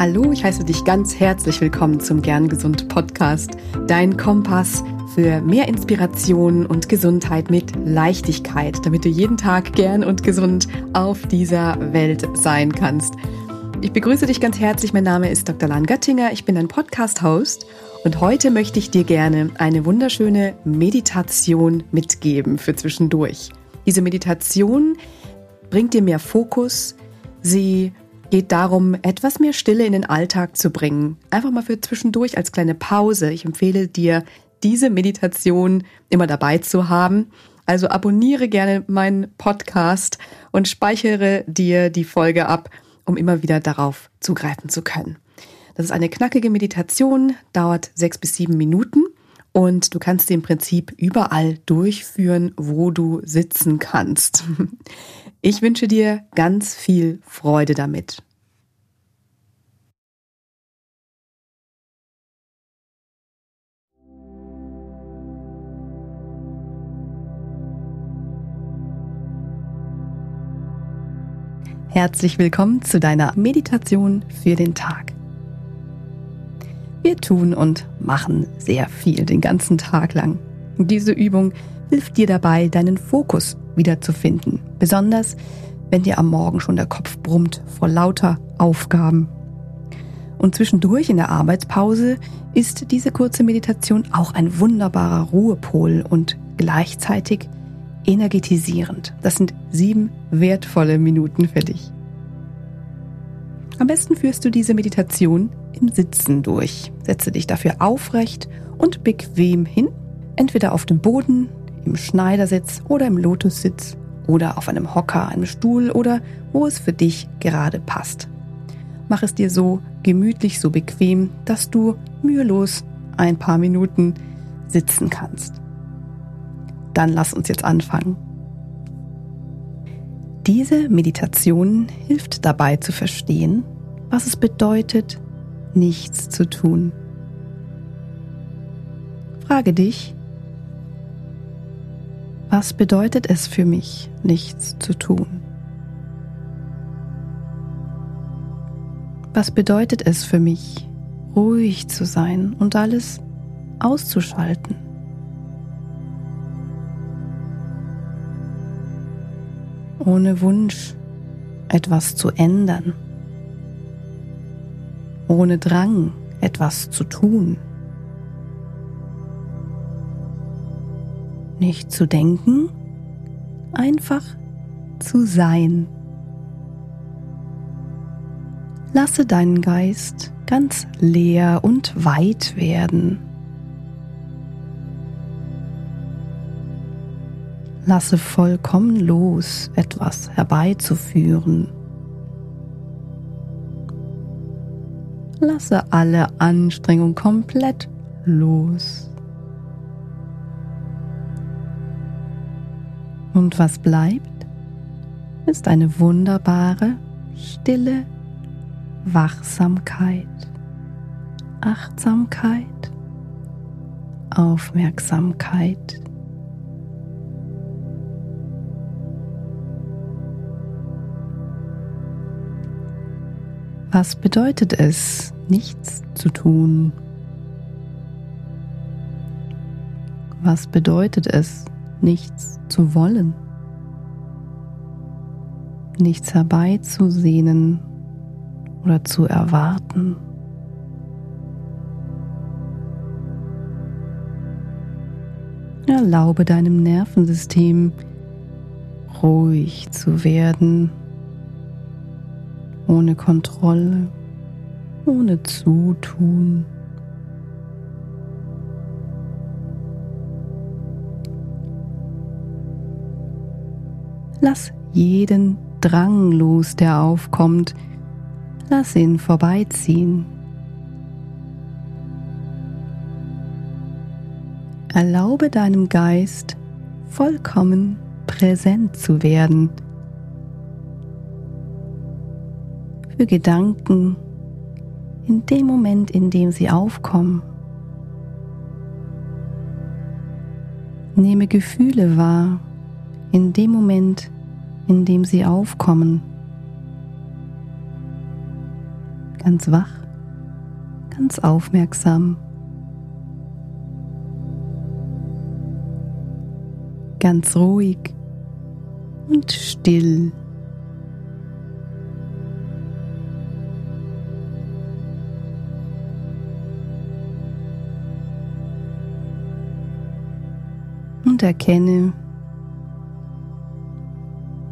Hallo, ich heiße dich ganz herzlich willkommen zum Gern Gesund Podcast, dein Kompass für mehr Inspiration und Gesundheit mit Leichtigkeit, damit du jeden Tag gern und gesund auf dieser Welt sein kannst. Ich begrüße dich ganz herzlich. Mein Name ist Dr. Lan Göttinger. Ich bin ein Podcast-Host und heute möchte ich dir gerne eine wunderschöne Meditation mitgeben für zwischendurch. Diese Meditation bringt dir mehr Fokus. Sie geht darum, etwas mehr Stille in den Alltag zu bringen. Einfach mal für zwischendurch als kleine Pause. Ich empfehle dir, diese Meditation immer dabei zu haben. Also abonniere gerne meinen Podcast und speichere dir die Folge ab, um immer wieder darauf zugreifen zu können. Das ist eine knackige Meditation, dauert sechs bis sieben Minuten und du kannst sie im Prinzip überall durchführen, wo du sitzen kannst. Ich wünsche dir ganz viel Freude damit. Herzlich willkommen zu deiner Meditation für den Tag. Wir tun und machen sehr viel den ganzen Tag lang. Diese Übung hilft dir dabei, deinen Fokus wiederzufinden, besonders wenn dir am Morgen schon der Kopf brummt vor lauter Aufgaben. Und zwischendurch in der Arbeitspause ist diese kurze Meditation auch ein wunderbarer Ruhepol und gleichzeitig energetisierend. Das sind sieben wertvolle Minuten für dich. Am besten führst du diese Meditation im Sitzen durch. Setze dich dafür aufrecht und bequem hin, entweder auf dem Boden, im Schneidersitz oder im Lotussitz oder auf einem Hocker, einem Stuhl oder wo es für dich gerade passt. Mach es dir so gemütlich, so bequem, dass du mühelos ein paar Minuten sitzen kannst. Dann lass uns jetzt anfangen. Diese Meditation hilft dabei zu verstehen, was es bedeutet, nichts zu tun. Frage dich, was bedeutet es für mich, nichts zu tun? Was bedeutet es für mich, ruhig zu sein und alles auszuschalten? Ohne Wunsch, etwas zu ändern, ohne Drang, etwas zu tun. Nicht zu denken, einfach zu sein. Lasse deinen Geist ganz leer und weit werden. Lasse vollkommen los, etwas herbeizuführen. Lasse alle Anstrengung komplett los. Und was bleibt, ist eine wunderbare, stille Wachsamkeit, Achtsamkeit, Aufmerksamkeit. Was bedeutet es, nichts zu tun? Was bedeutet es, nichts zu wollen? Nichts herbeizusehnen oder zu erwarten? Erlaube deinem Nervensystem ruhig zu werden ohne Kontrolle, ohne Zutun. Lass jeden Drang los, der aufkommt. Lass ihn vorbeiziehen. Erlaube deinem Geist vollkommen präsent zu werden für Gedanken in dem Moment, in dem sie aufkommen. Nehme Gefühle wahr in dem Moment, in dem sie aufkommen. ganz wach, ganz aufmerksam, ganz ruhig und still. Und erkenne,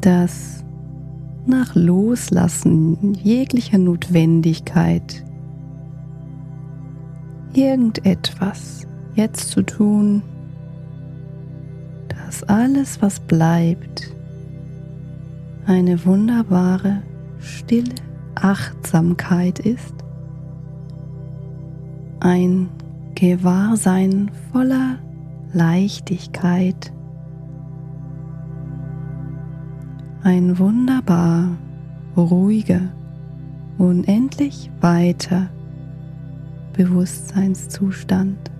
dass nach Loslassen jeglicher Notwendigkeit irgendetwas jetzt zu tun, dass alles, was bleibt, eine wunderbare, stille Achtsamkeit ist, ein Gewahrsein voller Leichtigkeit, ein wunderbar ruhiger, unendlich weiter Bewusstseinszustand.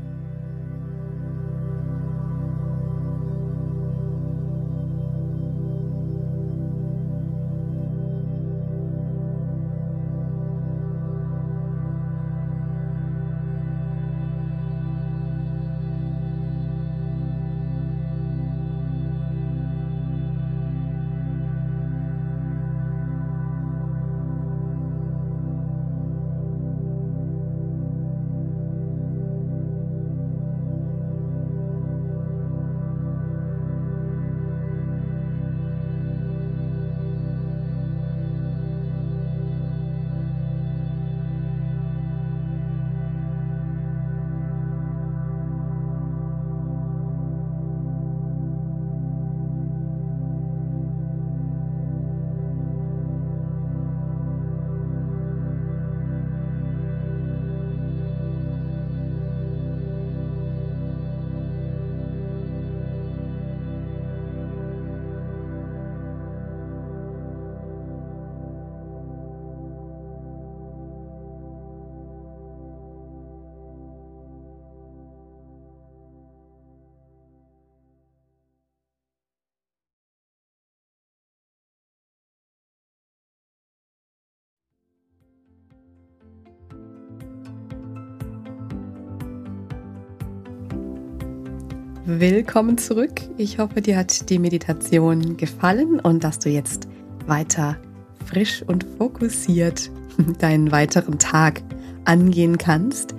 Willkommen zurück. Ich hoffe, dir hat die Meditation gefallen und dass du jetzt weiter frisch und fokussiert deinen weiteren Tag angehen kannst.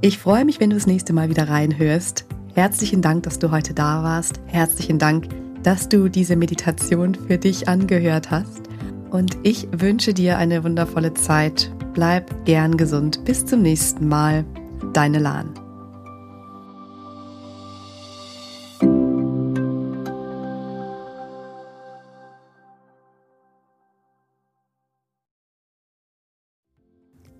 Ich freue mich, wenn du das nächste Mal wieder reinhörst. Herzlichen Dank, dass du heute da warst. Herzlichen Dank, dass du diese Meditation für dich angehört hast. Und ich wünsche dir eine wundervolle Zeit. Bleib gern gesund. Bis zum nächsten Mal. Deine Lahn.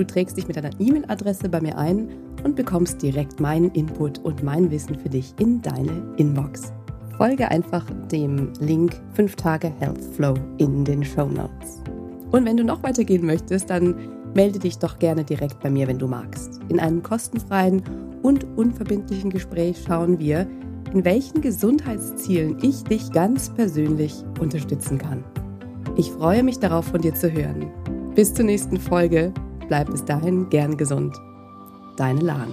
Du trägst dich mit deiner E-Mail-Adresse bei mir ein und bekommst direkt meinen Input und mein Wissen für dich in deine Inbox. Folge einfach dem Link 5 Tage Health Flow in den Show Notes. Und wenn du noch weitergehen möchtest, dann melde dich doch gerne direkt bei mir, wenn du magst. In einem kostenfreien und unverbindlichen Gespräch schauen wir, in welchen Gesundheitszielen ich dich ganz persönlich unterstützen kann. Ich freue mich darauf, von dir zu hören. Bis zur nächsten Folge. Bleib bis dahin gern gesund deine Lahn.